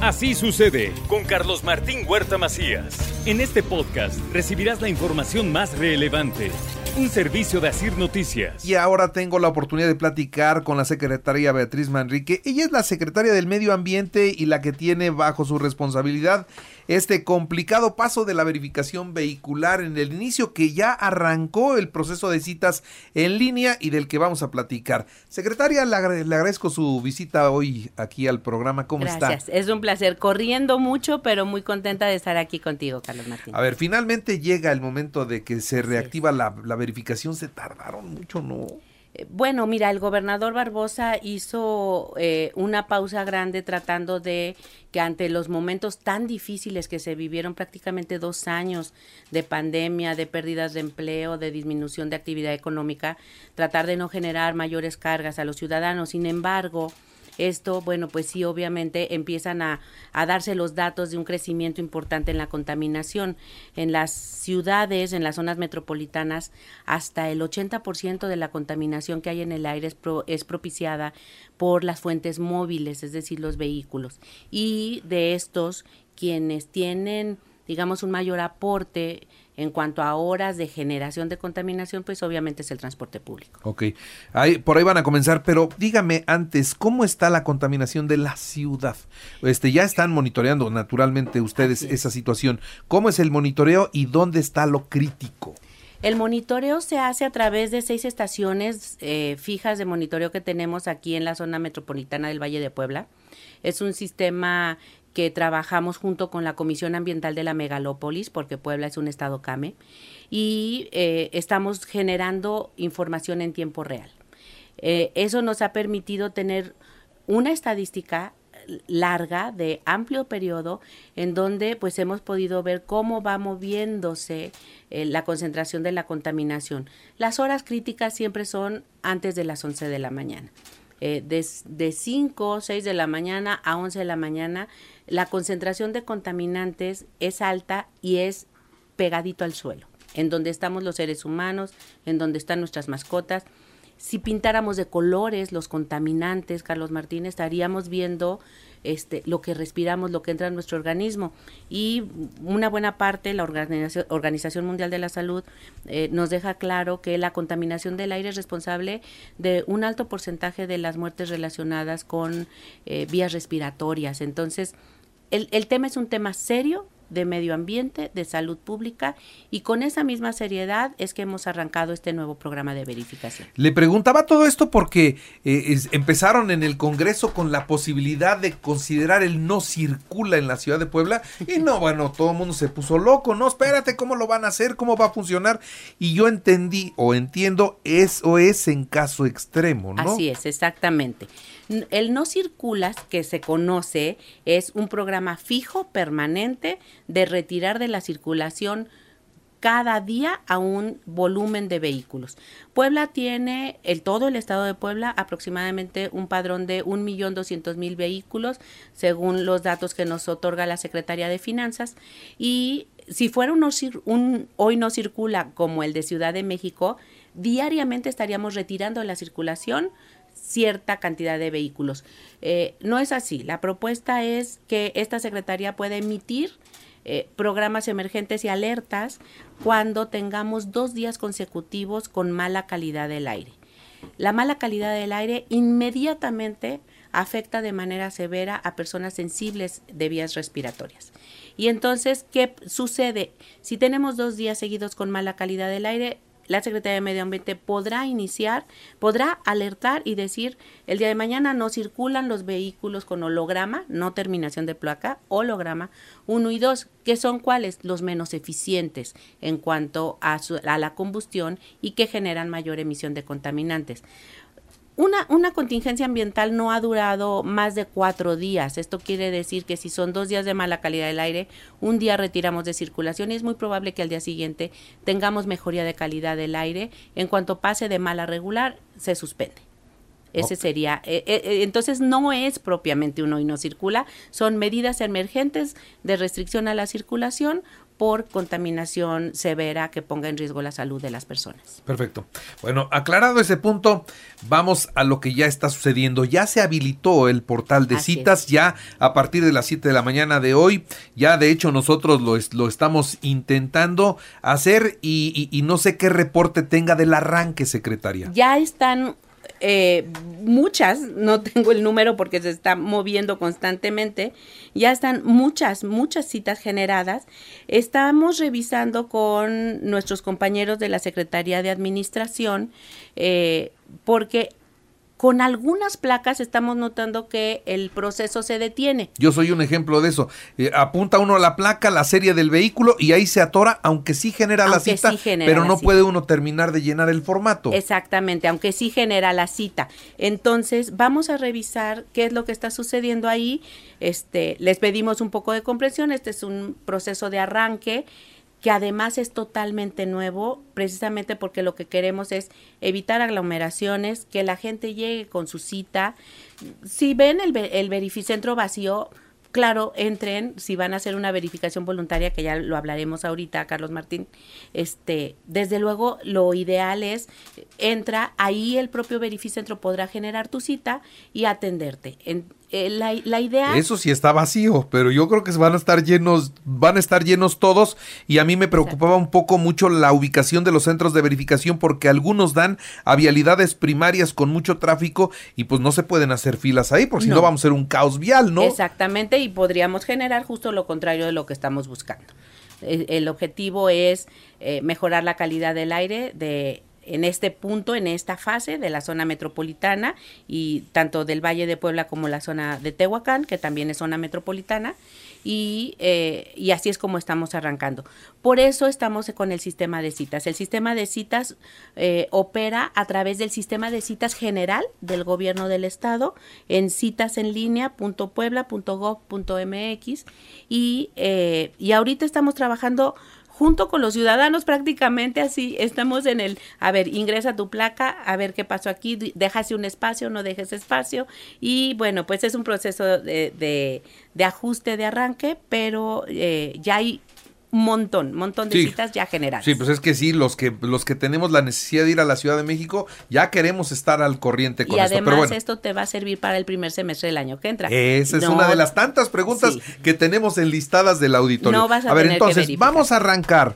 Así sucede con Carlos Martín Huerta Macías. En este podcast recibirás la información más relevante. Un servicio de Asir Noticias. Y ahora tengo la oportunidad de platicar con la secretaria Beatriz Manrique. Ella es la secretaria del Medio Ambiente y la que tiene bajo su responsabilidad este complicado paso de la verificación vehicular en el inicio que ya arrancó el proceso de citas en línea y del que vamos a platicar. Secretaria, le, agradezco su visita hoy aquí al programa. ¿Cómo está? Gracias, es un placer. Corriendo mucho, pero muy contenta de estar aquí contigo, Carlos Martín. A ver, finalmente llega el momento de que se reactiva la, la verificación. Se tardaron mucho, ¿no? Bueno, mira, el gobernador Barbosa hizo eh, una pausa grande tratando de que ante los momentos tan difíciles que se vivieron prácticamente dos años de pandemia, de pérdidas de empleo, de disminución de actividad económica, tratar de no generar mayores cargas a los ciudadanos. Sin embargo, esto, bueno, pues sí, obviamente empiezan a, darse los datos de un crecimiento importante en la contaminación. En las ciudades, en las zonas metropolitanas, hasta el 80% de la contaminación que hay en el aire es, es propiciada por las fuentes móviles, es decir, los vehículos. Y de estos, quienes tienen, digamos, un mayor aporte en cuanto a horas de generación de contaminación, pues obviamente es el transporte público. Ok, ahí, por ahí van a comenzar, pero dígame antes, ¿cómo está la contaminación de la ciudad? Este, ya están monitoreando naturalmente ustedes esa situación. ¿Cómo es el monitoreo y dónde está lo crítico? El monitoreo se hace a través de seis estaciones eh, fijas de monitoreo que tenemos aquí en la zona metropolitana del Valle de Puebla. Es un sistema que trabajamos junto con la Comisión Ambiental de la Megalópolis, porque Puebla es un estado CAME, y eh, estamos generando información en tiempo real. Eh, eso nos ha permitido tener una estadística larga de amplio periodo en donde pues hemos podido ver cómo va moviéndose eh, la concentración de la contaminación. Las horas críticas siempre son antes de las 11 de la mañana. De, de 5, 6 de la mañana a 11 de la mañana la concentración de contaminantes es alta y es pegadito al suelo, en donde estamos los seres humanos, en donde están nuestras mascotas. Si pintáramos de colores los contaminantes, Carlos Martín, estaríamos viendo este, lo que respiramos, lo que entra en nuestro organismo. Y una buena parte, la Organización, Mundial de la Salud eh, nos deja claro que la contaminación del aire es responsable de un alto porcentaje de las muertes relacionadas con eh, vías respiratorias. Entonces, el, el tema es un tema serio, de medio ambiente, de salud pública y con esa misma seriedad es que hemos arrancado este nuevo programa de verificación. Le preguntaba todo esto porque eh, empezaron en el Congreso con la posibilidad de considerar el no circula en la ciudad de Puebla y no, bueno, todo el mundo se puso loco, no, espérate, ¿cómo lo van a hacer? ¿Cómo va a funcionar? Y yo entendí o entiendo, eso es en caso extremo, ¿no? Así es, exactamente. El no circulas, que se conoce, es un programa fijo, permanente, de retirar de la circulación cada día a un volumen de vehículos. Puebla tiene, el todo el estado de Puebla, aproximadamente un padrón de un millón doscientos mil vehículos, según los datos que nos otorga la Secretaría de Finanzas. Y si fuera un, un hoy no circula como el de Ciudad de México, diariamente estaríamos retirando la circulación cierta cantidad de vehículos. Eh, no es así. La propuesta es que esta Secretaría pueda emitir eh, programas emergentes y alertas cuando tengamos dos días consecutivos con mala calidad del aire. La mala calidad del aire inmediatamente afecta de manera severa a personas sensibles de vías respiratorias. Y entonces, ¿qué sucede? Si tenemos dos días seguidos con mala calidad del aire, la Secretaría de Medio Ambiente podrá iniciar, podrá alertar y decir, el día de mañana no circulan los vehículos con holograma, no terminación de placa, holograma 1 y 2, que son cuáles? Los menos eficientes en cuanto a, a la combustión y que generan mayor emisión de contaminantes. Una, una contingencia ambiental no ha durado más de cuatro días. Esto quiere decir que si son dos días de mala calidad del aire, un día retiramos de circulación y es muy probable que al día siguiente tengamos mejoría de calidad del aire. En cuanto pase de mala a regular, se suspende. Ese sería, eh, eh, eh, entonces no es propiamente uno y no circula, son medidas emergentes de restricción a la circulación por contaminación severa que ponga en riesgo la salud de las personas. Perfecto. Bueno, aclarado ese punto, vamos a lo que ya está sucediendo. Ya se habilitó el portal de Así citas, es. ya a partir de las 7 de la mañana de hoy. Ya de hecho nosotros lo, es- lo estamos intentando hacer y, y- y no sé qué reporte tenga del arranque, secretaria. Ya están eh, muchas, no tengo el número porque se está moviendo constantemente, ya están muchas, muchas citas generadas. Estamos revisando con nuestros compañeros de la Secretaría de Administración eh, porque con algunas placas estamos notando que el proceso se detiene. Yo soy un ejemplo de eso. Eh, apunta uno a la placa, la serie del vehículo y ahí se atora, aunque sí genera la cita, sí genera pero no cita. puede uno terminar de llenar el formato. Exactamente, aunque sí genera la cita. Entonces, vamos a revisar qué es lo que está sucediendo ahí. Este, les pedimos un poco de comprensión. Este es un proceso de arranque que además es totalmente nuevo, precisamente porque lo que queremos es evitar aglomeraciones, que la gente llegue con su cita. Si ven el, ve- el verificentro vacío, claro, entren, si van a hacer una verificación voluntaria, que ya lo hablaremos ahorita, Carlos Martín, este, desde luego lo ideal es, entra, ahí el propio verificentro podrá generar tu cita y atenderte. En- eh, la, la idea... Eso sí está vacío, pero yo creo que van a estar llenos, van a estar llenos todos y a mí me preocupaba un poco mucho la ubicación de los centros de verificación porque algunos dan a vialidades primarias con mucho tráfico y pues no se pueden hacer filas ahí porque si no No. vamos a ser un caos vial, ¿no? Exactamente, y podríamos generar justo lo contrario de lo que estamos buscando. El, el objetivo es eh, mejorar la calidad del aire de en este punto, en esta fase de la zona metropolitana y tanto del Valle de Puebla como la zona de Tehuacán, que también es zona metropolitana, y, eh, y así es como estamos arrancando. Por eso estamos con el sistema de citas. El sistema de citas eh, opera a través del sistema de citas general del gobierno del estado en citasenlinea.puebla.gov.mx y, eh, y ahorita estamos trabajando junto con los ciudadanos prácticamente así estamos en el a ver ingresa tu placa a ver qué pasó aquí déjase un espacio no dejes espacio. Y bueno pues es un proceso de, de, de ajuste de arranque pero eh, ya hay montón montón de Sí. citas ya generadas Sí, pues es que sí, los que los que tenemos la necesidad de ir a la Ciudad de México ya queremos estar al corriente con y esto, además pero bueno. esto te va a servir para el primer semestre del año que entra Esa es una de las tantas preguntas Sí. que tenemos enlistadas del auditorio. No vas a ver, tener que entonces, vamos a arrancar.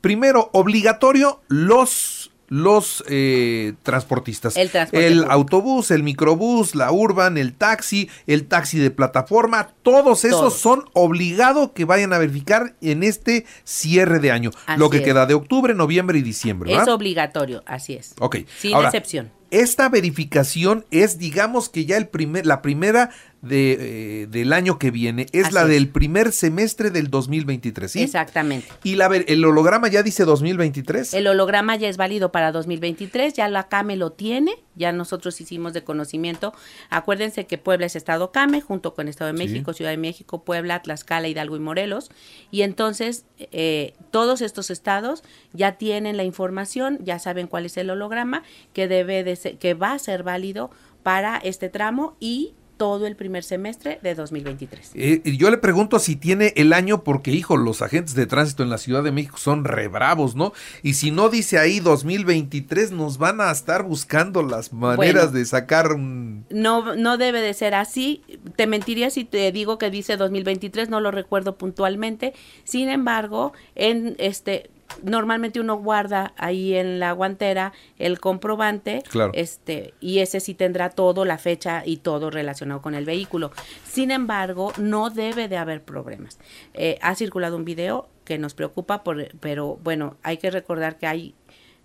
Primero, obligatorio los los eh, transportistas. El autobús, el microbús, la urban, el taxi, el taxi de plataforma, todos esos Todos. son obligados que vayan a verificar en este cierre de año. Así lo que es. queda de octubre, noviembre y diciembre. es obligatorio así es Ok. sin Ahora, excepción Esta verificación es, digamos que ya el primer, la primera de, eh, del año que viene, es Así la es. del primer semestre del 2023, ¿sí? exactamente Y la, ver- el holograma ya dice 2023. El holograma ya es válido para 2023, ya la CAME lo tiene, ya nosotros hicimos de conocimiento. Acuérdense que Puebla es Estado CAME, junto con Estado de Sí. México, Ciudad de México, Puebla, Tlaxcala, Hidalgo y Morelos. Y entonces eh, todos estos estados ya tienen la información, ya saben cuál es el holograma que debe de ser- que va a ser válido para este tramo y todo el primer semestre de 2023. Eh, y yo le pregunto si tiene el año, porque, hijo, los agentes de tránsito en la Ciudad de México son re bravos, ¿no? Y si no dice ahí 2023, nos van a estar buscando las maneras Bueno. de sacar un... No, no debe de ser así. Te mentiría si te digo que dice 2023, no lo recuerdo puntualmente. Sin embargo, en este normalmente uno guarda ahí en la guantera el comprobante, Claro. este, y ese sí tendrá todo, la fecha y todo relacionado con el vehículo. Sin embargo, no debe de haber problemas. Eh, ha circulado un video que nos preocupa, por, pero bueno, hay que recordar que hay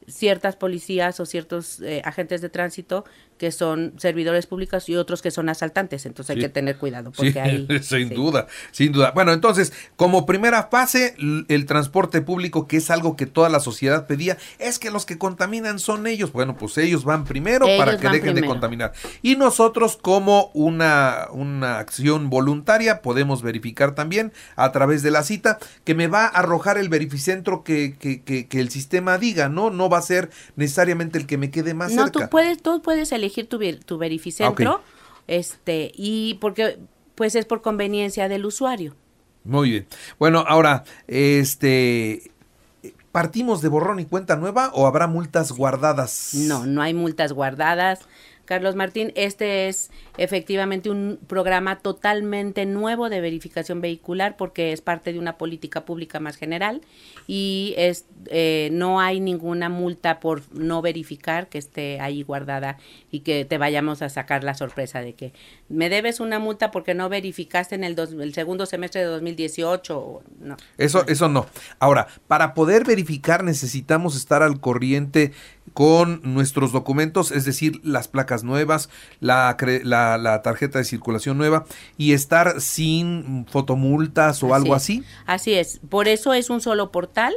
ciertas policías o ciertos eh, agentes de tránsito que son servidores públicos y otros que son asaltantes. Entonces hay que tener cuidado porque Sí, ahí... sin sí. duda, sin duda. Bueno, entonces, como primera fase, el transporte público, que es algo que toda la sociedad pedía, es que los que contaminan son ellos. Bueno, pues ellos van primero Ellos para que dejen de contaminar. Y nosotros, como una, una acción voluntaria, podemos verificar también a través de la cita que me va a arrojar el verificentro que, que, que, que el sistema diga, ¿no? No va a ser necesariamente el que me quede más No, cerca. tú puedes, tú puedes elegir tu, tu verificentro, Ah, este, y porque pues es por conveniencia del usuario. Muy bien. Bueno, ahora, este, ¿partimos de borrón y cuenta nueva o habrá multas guardadas? No, no hay multas guardadas. Carlos Martín, este es efectivamente un programa totalmente nuevo de verificación vehicular porque es parte de una política pública más general y es eh, no hay ninguna multa por no verificar que esté ahí guardada y que te vayamos a sacar la sorpresa de que me debes una multa porque no verificaste en el, dos- el segundo semestre de 2018. o- No. Eso, eso no. Ahora, para poder verificar necesitamos estar al corriente con nuestros documentos, es decir, las placas nuevas, la, cre- la, la tarjeta de circulación nueva y estar sin fotomultas o algo es. así. Así es. Por eso es un solo portal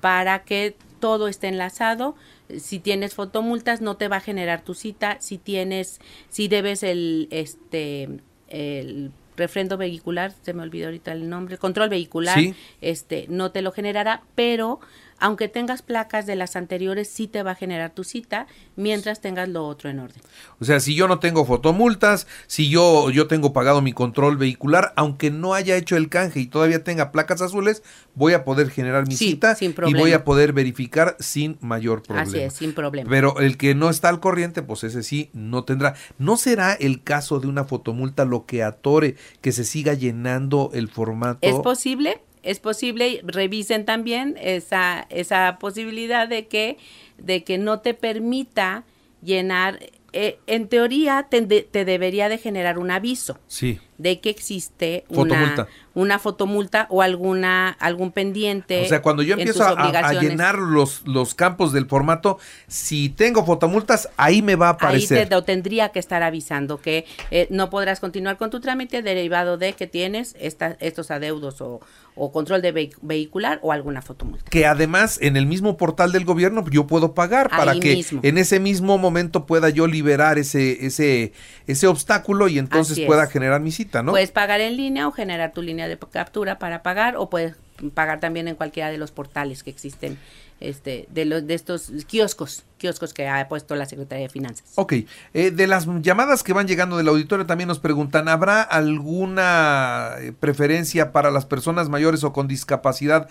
para que todo esté enlazado. Si tienes fotomultas no te va a generar tu cita. Si tienes, si debes el este el refrendo vehicular, se me olvidó ahorita el nombre, control vehicular, Sí. este no te lo generará, pero aunque tengas placas de las anteriores sí te va a generar tu cita mientras tengas lo otro en orden. O sea, si yo no tengo fotomultas, si yo, yo tengo pagado mi control vehicular, aunque no haya hecho el canje y todavía tenga placas azules, voy a poder generar mi Sí, cita sin y voy a poder verificar sin mayor problema. Así es, sin problema. Pero el que no está al corriente, pues ese sí no tendrá. ¿No será el caso de una fotomulta lo que atore que se siga llenando el formato? Es posible, es posible, revisen también esa, esa posibilidad de que, de que no te permita llenar, eh, en teoría te, te debería de generar un aviso Sí. De que existe Fotomulta. una, una fotomulta o alguna, algún pendiente. O sea, cuando yo empiezo a, llenar los, los campos del formato, si tengo fotomultas, ahí me va a Ahí aparecer. te lo tendría que estar avisando que eh, no podrás continuar con tu trámite derivado de que tienes esta, estos adeudos o, o control de vehi- vehicular o alguna fotomulta. que además en el mismo portal del gobierno yo puedo pagar para Ahí que mismo. en ese mismo momento pueda yo liberar ese ese ese obstáculo y entonces Así pueda es. generar mi cita, ¿no? Puedes pagar en línea o generar tu línea de captura para pagar o puedes pagar también en cualquiera de los portales que existen este de los de estos kioscos, kioscos que ha puesto la Secretaría de Finanzas. Ok, eh, de las llamadas que van llegando del auditorio también nos preguntan, ¿habrá alguna eh, preferencia para las personas mayores o con discapacidad,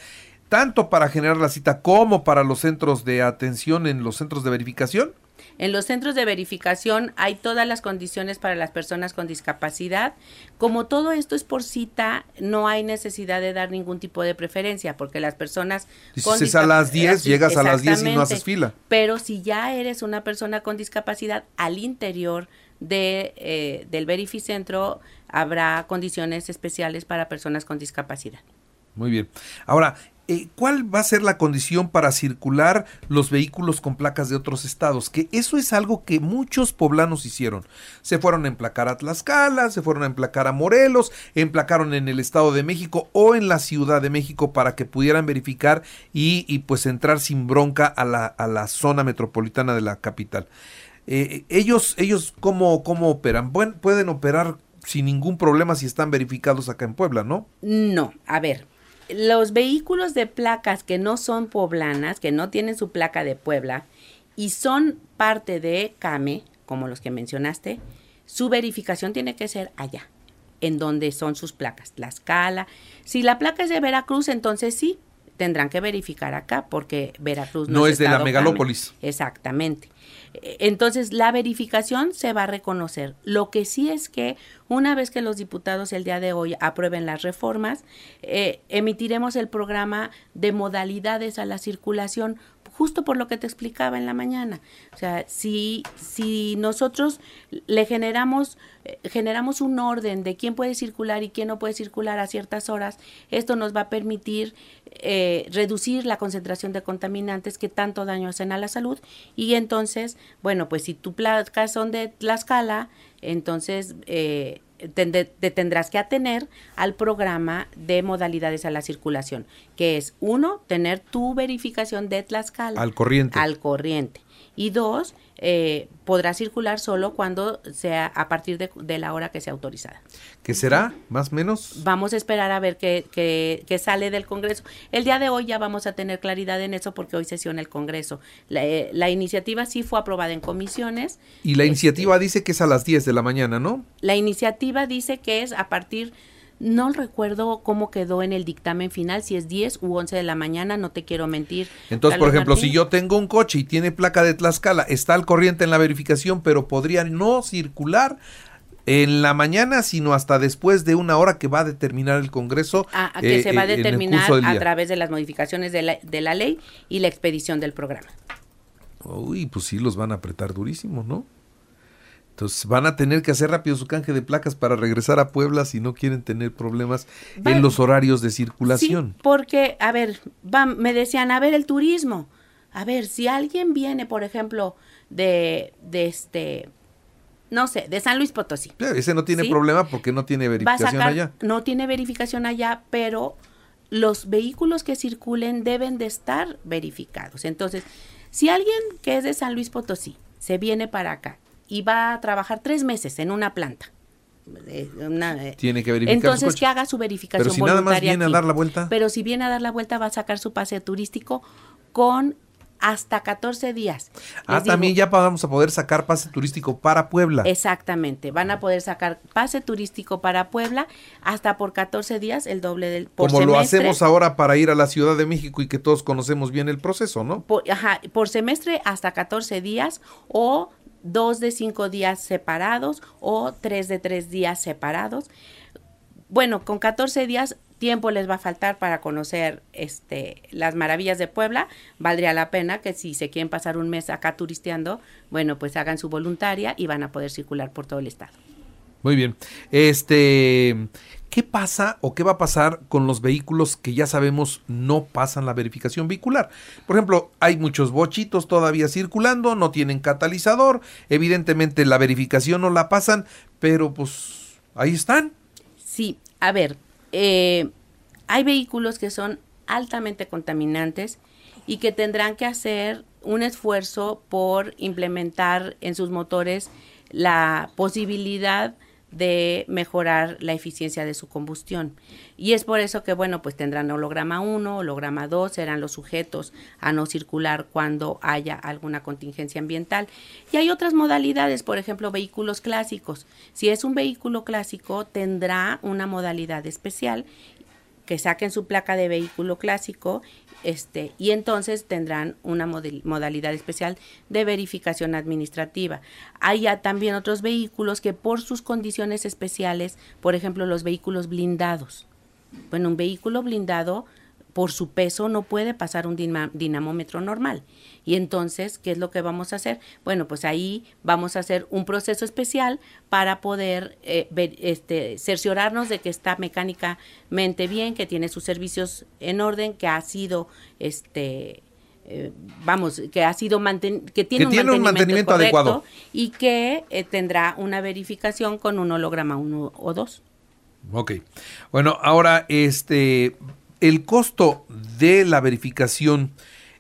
tanto para generar la cita como para los centros de atención en los centros de verificación? En los centros de verificación hay todas las condiciones para las personas con discapacidad. Como todo esto es por cita, no hay necesidad de dar ningún tipo de preferencia, porque las personas Dices, es a las 10, Así- llegas a las 10 y no haces fila. Pero si ya eres una persona con discapacidad, al interior de, eh, del verificentro habrá condiciones especiales para personas con discapacidad. Muy bien. Ahora, eh, ¿cuál va a ser la condición para circular los vehículos con placas de otros estados? Que eso es algo que muchos poblanos hicieron. Se fueron a emplacar a Tlaxcala, se fueron a emplacar a Morelos, emplacaron en el Estado de México o en la Ciudad de México para que pudieran verificar y, y, pues entrar sin bronca a la, a la zona metropolitana de la capital. Eh, ellos, ellos ¿cómo, cómo operan? Pueden operar sin ningún problema si están verificados acá en Puebla, ¿no? No, a ver, los vehículos de placas que no son poblanas, que no tienen su placa de Puebla y son parte de CAME, como los que mencionaste, su verificación tiene que ser allá, en donde son sus placas, Tlaxcala. Si la placa es de Veracruz, entonces sí, tendrán que verificar acá, porque Veracruz no, No es de la megalópolis. CAME. Exactamente. Entonces, la verificación se va a reconocer. Lo que sí es que una vez que los diputados el día de hoy aprueben las reformas, eh, emitiremos el programa de modalidades a la circulación justo por lo que te explicaba en la mañana. O sea, si, si nosotros le generamos, eh, generamos un orden de quién puede circular y quién no puede circular a ciertas horas, esto nos va a permitir eh, reducir la concentración de contaminantes que tanto daño hacen a la salud. Y entonces, bueno, pues si tu placas son de Tlaxcala, entonces... Eh, te, tendrás que atener al programa de modalidades a la circulación, que es uno, tener tu verificación de Tlaxcala. Al corriente. Al corriente. Y dos, eh, podrá circular solo cuando sea a partir de, la hora que sea autorizada. ¿Qué será? ¿Más o menos? Vamos a esperar a ver qué, qué, sale del Congreso. El día de hoy ya vamos a tener claridad en eso porque hoy sesiona el Congreso. La, eh, iniciativa sí fue aprobada en comisiones. Y la iniciativa este, dice que es a las 10 de la mañana, ¿no? La iniciativa dice que es a partir no recuerdo cómo quedó en el dictamen final, si es 10 u 11 de la mañana, no te quiero mentir. Entonces, por ejemplo, si yo tengo un coche y tiene placa de Tlaxcala, está al corriente en la verificación, pero podría no circular en la mañana, sino hasta después de una hora que va a determinar el Congreso. Ah, a que se va a eh, determinar a través de las modificaciones de la, de la ley y la expedición del programa. Uy, pues sí, los van a apretar durísimo, ¿no? Entonces van a tener que hacer rápido su canje de placas para regresar a Puebla si no quieren tener problemas en los horarios de circulación. Sí, porque, a ver, me decían, a ver, el turismo. A ver, si alguien viene, por ejemplo, de, de este, no sé, de San Luis Potosí. ese no tiene problema porque no tiene verificación allá. No tiene verificación allá, pero los vehículos que circulen deben de estar verificados. Entonces, si alguien que es de San Luis Potosí se viene para acá y va a trabajar tres meses en una planta. Eh, Tiene que verificar. Entonces, que haga su verificación Pero si nada más viene a dar la vuelta. Pero si viene a dar la vuelta, va a sacar su pase turístico con hasta 14 días. ah, también ya vamos a poder sacar pase turístico para Puebla. Exactamente, van a poder sacar pase turístico para Puebla hasta por 14 días, el doble del por Como lo hacemos ahora para ir a la Ciudad de México y que todos conocemos bien el proceso, ¿no? ajá, por semestre hasta 14 días o dos de cinco días separados o tres de tres días separados. Bueno, con 14 días tiempo les va a faltar para conocer este las maravillas de Puebla. Valdría la pena que si se quieren pasar un mes acá turisteando, bueno, pues hagan su voluntaria y van a poder circular por todo el estado. Muy bien. Este, ¿qué pasa o qué va a pasar con los vehículos que ya sabemos no pasan la verificación vehicular? Por ejemplo, hay muchos bochitos todavía circulando, no tienen catalizador, evidentemente la verificación no la pasan, pero pues ahí están. Sí, a ver, eh, hay vehículos que son altamente contaminantes y que tendrán que hacer un esfuerzo por implementar en sus motores la posibilidad de mejorar la eficiencia de su combustión. Y es por eso que, bueno, pues tendrán holograma 1, holograma 2, serán los sujetos a no circular cuando haya alguna contingencia ambiental. Y hay otras modalidades, por ejemplo, vehículos clásicos. Si es un vehículo clásico, tendrá una modalidad especial que saquen su placa de vehículo clásico este, y entonces tendrán una modalidad especial de verificación administrativa. Hay también otros vehículos que por sus condiciones especiales, por ejemplo, los vehículos blindados. Bueno, un vehículo blindado por su peso no puede pasar un dinamómetro normal. Y entonces, ¿qué es lo que vamos a hacer? Bueno, pues ahí vamos a hacer un proceso especial para poder eh, este, cerciorarnos de que está mecánicamente bien, que tiene sus servicios en orden, que ha sido este eh, vamos, que ha sido que tiene, un, mantenimiento adecuado y que eh, tendrá una verificación con un holograma 1 o 2. Ok. Bueno, ahora este el costo de la verificación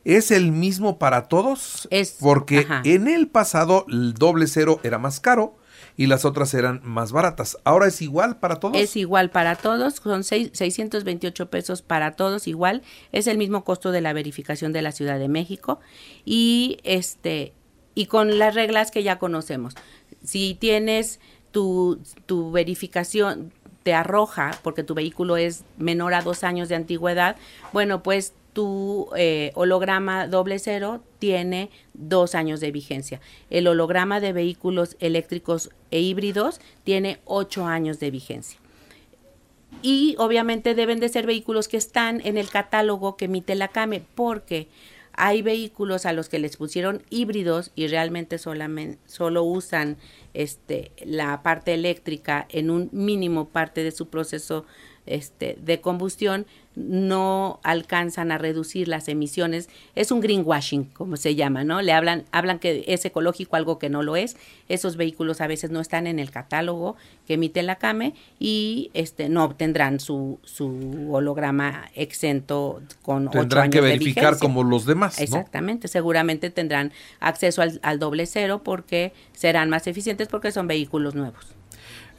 es el mismo para todos, es, porque en el pasado el doble cero era más caro y las otras eran más baratas. Ahora es igual para todos. Es igual para todos, son seis, 628 pesos para todos igual, es el mismo costo de la verificación de la Ciudad de México y este y con las reglas que ya conocemos. Si tienes tu, tu verificación, te arroja, porque tu vehículo es menor a dos años de antigüedad, bueno, pues tu eh, holograma doble cero tiene dos años de vigencia. El holograma de vehículos eléctricos e híbridos tiene ocho años de vigencia. Y obviamente deben de ser vehículos que están en el catálogo que emite la CAME, porque Hay vehículos a los que les pusieron híbridos y realmente solamente solo usan este la parte eléctrica en un mínimo parte de su proceso este, de combustión no alcanzan a reducir las emisiones. Es un greenwashing, como se llama, ¿no? Le hablan, hablan que es ecológico, algo que no lo es. Esos vehículos a veces no están en el catálogo que emite la CAME y este, no obtendrán su, su holograma exento con Tendrán años que verificar como los demás, ¿no? Exactamente, seguramente tendrán acceso al, al doble cero porque serán más eficientes porque son vehículos nuevos.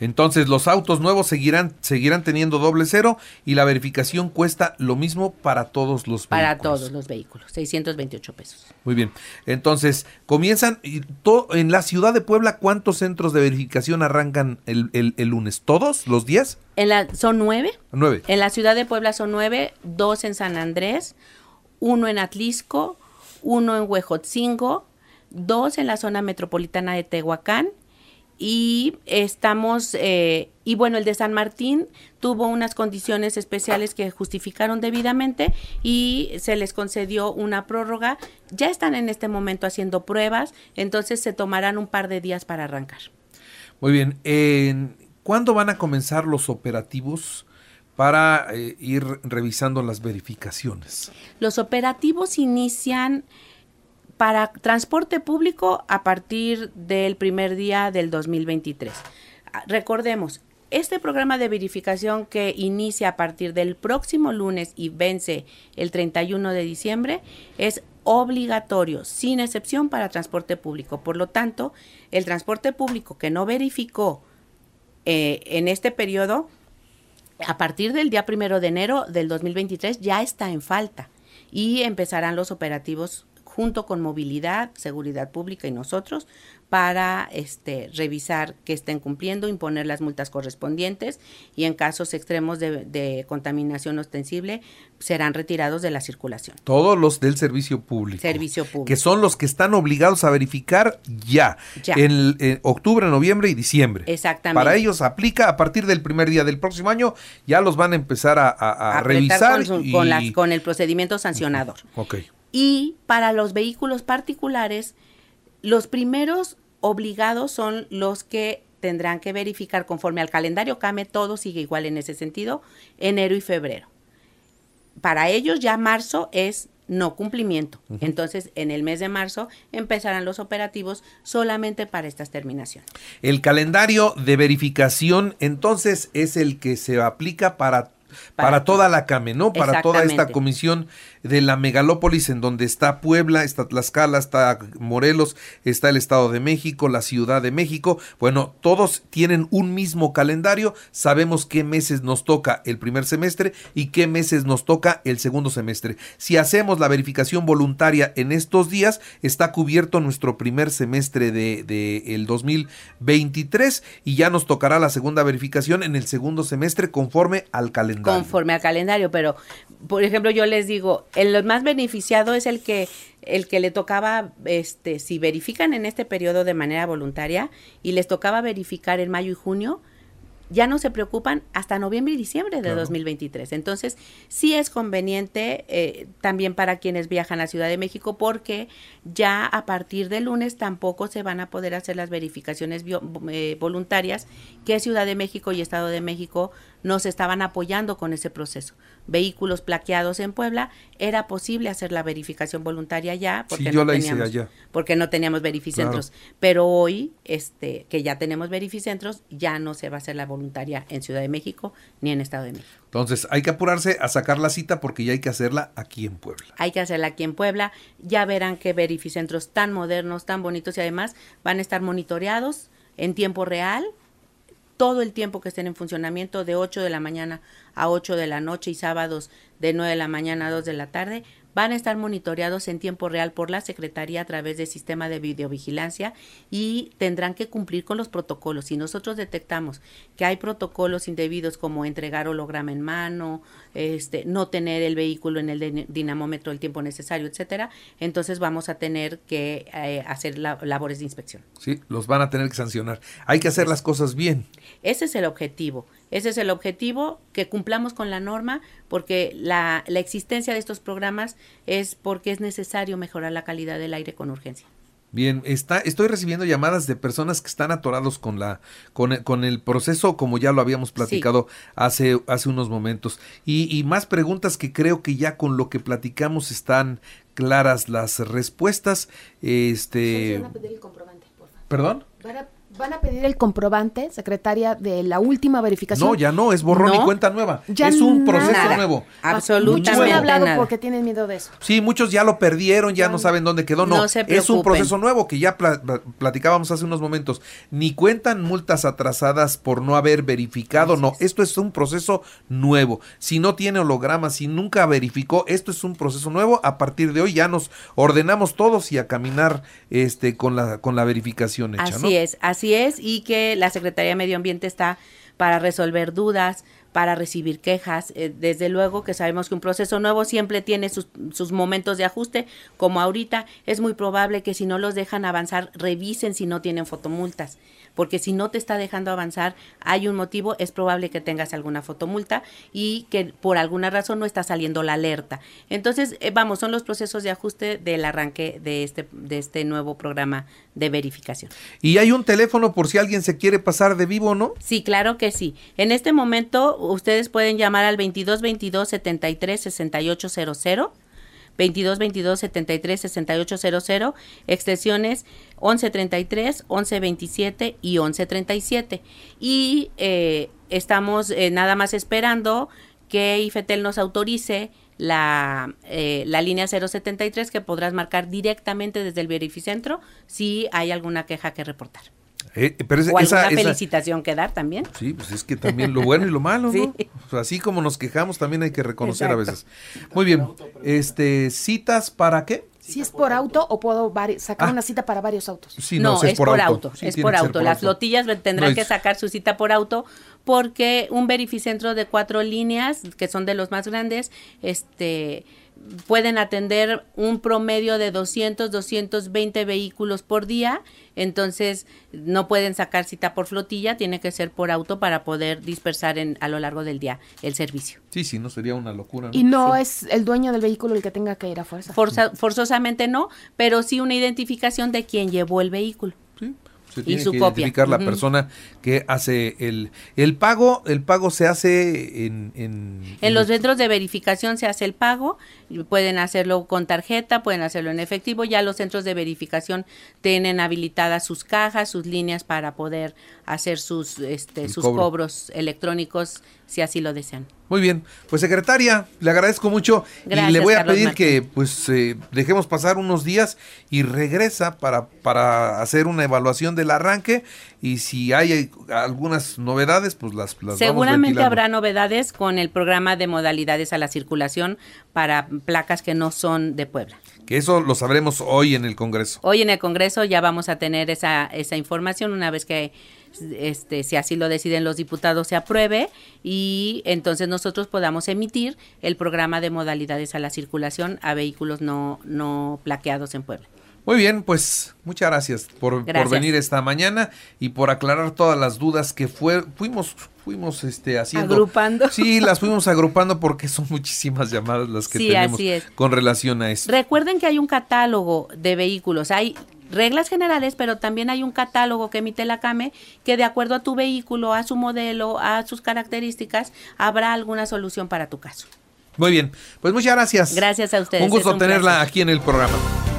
Entonces los autos nuevos seguirán, seguirán teniendo doble cero y la verificación cuesta lo mismo para todos los Para vehículos. todos los vehículos, 628 pesos. Muy bien. Entonces, comienzan y to- en la ciudad de Puebla, ¿cuántos centros de verificación arrancan el, el- el lunes? ¿Todos los días? En la, son nueve. Nueve. En la ciudad de Puebla son nueve, dos en San Andrés, uno en Atlisco, uno en Huejotzingo, dos en la zona metropolitana de Tehuacán y estamos, eh, y bueno, el de San Martín tuvo unas condiciones especiales que justificaron debidamente y se les concedió una prórroga. Ya están en este momento haciendo pruebas, entonces se tomarán un par de días para arrancar. Muy bien. En- ¿Cuándo van a comenzar los operativos para eh, ir revisando las verificaciones? Los operativos inician para transporte público a partir del primer día del 2023. Ah, Recordemos, este programa de verificación que inicia a partir del próximo lunes y vence el 31 de diciembre es obligatorio, sin excepción para transporte público. Por lo tanto, el transporte público que no verificó eh, en este periodo, a partir del día primero de enero del 2023 ya está en falta y empezarán los operativos junto con movilidad, seguridad pública y nosotros para este revisar que estén cumpliendo, imponer las multas correspondientes y en casos extremos de, de contaminación ostensible serán retirados de la circulación. Todos los del servicio público. Servicio público. Que son los que están obligados a verificar ya. Ya. En, en octubre, noviembre y diciembre. Exactamente. Para ellos aplica a partir del primer día del próximo año. Ya los van a empezar a, a- a Apretar revisar. con, su- y- con las- con el procedimiento sancionador. Ok. Y para los vehículos particulares, los primeros obligados son los que tendrán que verificar conforme al calendario CAME, todo sigue igual en ese sentido, enero y febrero. Para ellos ya marzo es no cumplimiento. Entonces, en el mes de marzo empezarán los operativos solamente para estas terminaciones. El calendario de verificación, entonces, es el que se aplica para, para, Para- toda la CAME, ¿no? Para toda esta comisión de la megalópolis en donde está Puebla, está Tlaxcala, está Morelos, está el Estado de México, la Ciudad de México. Bueno, todos tienen un mismo calendario, sabemos qué meses nos toca el primer semestre y qué meses nos toca el segundo semestre. Si hacemos la verificación voluntaria en estos días, está cubierto nuestro primer semestre de, de el 2023 y ya nos tocará la segunda verificación en el segundo semestre conforme al calendario. Conforme al calendario, pero por ejemplo yo les digo, el más beneficiado es el que el que le tocaba este si verifican en este periodo de manera voluntaria y les tocaba verificar en mayo y junio, ya no se preocupan hasta noviembre y diciembre de Claro. 2023. Entonces, sí es conveniente eh, también para quienes viajan a Ciudad de México porque ya a partir de lunes tampoco se van a poder hacer las verificaciones bio- eh, voluntarias que Ciudad de México y Estado de México nos estaban apoyando con ese proceso. Vehículos plaqueados en Puebla, era posible hacer la verificación voluntaria ya porque, Sí, yo no, la hice teníamos, allá. porque no teníamos verificentros. Pero hoy, este, que ya tenemos verificentros, ya no se va a hacer la voluntaria en Ciudad de México ni en Estado de México. Entonces hay que apurarse a sacar la cita porque ya hay que hacerla aquí en Puebla. Hay que hacerla aquí en Puebla. Ya verán que verificentros tan modernos, tan bonitos y además van a estar monitoreados en tiempo real todo el tiempo que estén en funcionamiento de 8 de la mañana a 8 de la noche y sábados de 9 de la mañana a 2 de la tarde van a estar monitoreados en tiempo real por la Secretaría a través del sistema de videovigilancia y tendrán que cumplir con los protocolos. Si nosotros detectamos que hay protocolos indebidos como entregar holograma en mano, este, no tener el vehículo en el din- dinamómetro el tiempo necesario, etcétera, entonces vamos a tener que eh, hacer la- labores de inspección. Sí, los van a tener que sancionar. Hay que hacer las cosas bien. Ese es el objetivo. Ese es el objetivo, que cumplamos con la norma, porque la, la existencia de estos programas es porque es necesario mejorar la calidad del aire con urgencia. Bien, está, estoy recibiendo llamadas de personas que están atorados con la, con, el- con el proceso, como ya lo habíamos platicado hace, hace unos momentos. Y, y más preguntas que creo que ya con lo que platicamos están claras las respuestas. Este, Van a pedir el comprobante, por favor. ¿Perdón? Van a pedir el comprobante, secretaria, de la última verificación. No, ya no, es borrón y No. cuenta nueva. Ya es un proceso nada. nuevo. Absolutamente Muchos me han hablado nada. porque tienen miedo de eso. Sí, muchos ya lo perdieron, ya no saben dónde quedó. No, No se es un proceso nuevo que ya pla- pla- platicábamos hace unos momentos. Ni cuentan multas atrasadas por no haber verificado, no. Esto es un proceso nuevo. Si no tiene holograma, si nunca verificó, esto es un proceso nuevo. A partir de hoy ya nos ordenamos todos y a caminar este con la con la verificación hecha, Así ¿no? es, así y que la Secretaría de Medio Ambiente está para resolver dudas, para recibir quejas. Eh, desde luego que sabemos que un proceso nuevo siempre tiene sus, sus momentos de ajuste, como ahorita es muy probable que si no los dejan avanzar, revisen si no tienen fotomultas, porque si no te está dejando avanzar, hay un motivo, es probable que tengas alguna fotomulta y que por alguna razón no está saliendo la alerta. Entonces, eh, vamos, son los procesos de ajuste del arranque de este, de este nuevo programa de verificación. Y hay un teléfono por si alguien se quiere pasar de vivo, ¿no? Sí, claro que sí. En este momento ustedes pueden llamar al 22 22 73 68 00. 22 22 73 68 00, extensiones 1133, 1127 y 1137. Y eh, estamos eh, nada más esperando que IFETEL nos autorice la, eh, la línea 073 que podrás marcar directamente desde el verificentro si hay alguna queja que reportar. Eh, pero esa- O esa- alguna esa- felicitación que dar también. Sí, pues es que también lo bueno y lo malo, ¿no? Sí. O sea, así como nos quejamos, también hay que reconocer a veces. Muy bien. Este, citas para qué? Si es por auto o puedo sacar Ah. una cita para varios autos. Sí, no, si es, por auto, Sí, es por auto. Las flotillas tendrán No, que es- sacar su cita por auto porque un verificentro de cuatro líneas, que son de los más grandes, este pueden atender un promedio de 200, 220 vehículos por día, entonces no pueden sacar cita por flotilla, tiene que ser por auto para poder dispersar en, a lo largo del día el servicio. Sí, sí, no sería una locura. ¿no? Y no es el dueño del vehículo el que tenga que ir a fuerza. Forza- forzosamente no, pero sí una identificación de quien llevó el vehículo. Sí, se Y su que copia. identificar la persona que hace el el pago. El pago se hace en en, En los centros de verificación se hace el pago, pueden hacerlo con tarjeta, pueden hacerlo en efectivo, ya los centros de verificación tienen habilitadas sus cajas, sus líneas para poder hacer sus este El sus cobro. cobros electrónicos si así lo desean. Muy bien, pues secretaria, le agradezco mucho y le voy a Carlos pedir Martín. que pues eh, dejemos pasar unos días y regresa para, para hacer una evaluación del arranque y si hay algunas novedades pues las, las Seguramente habrá novedades con el programa de modalidades a la circulación para placas que no son de Puebla. Que eso lo sabremos hoy en el Congreso. Hoy en el Congreso ya vamos a tener esa, esa información una vez que este, si así lo deciden los diputados se apruebe y entonces nosotros podamos emitir el programa de modalidades a la circulación a vehículos no, no plaqueados en Puebla. Muy bien, pues muchas gracias por, por venir esta mañana y por aclarar todas las dudas que fue, fuimos fuimos este haciendo Agrupando. Sí, las fuimos agrupando porque son muchísimas llamadas las que Sí, tenemos así es. con relación a esto. Recuerden que hay un catálogo de vehículos, hay reglas generales, pero también hay un catálogo que emite la CAME que de acuerdo a tu vehículo, a su modelo, a sus características, habrá alguna solución para tu caso. Muy bien, pues muchas gracias. Gracias a ustedes. Un gusto un tenerla placer. aquí en el programa.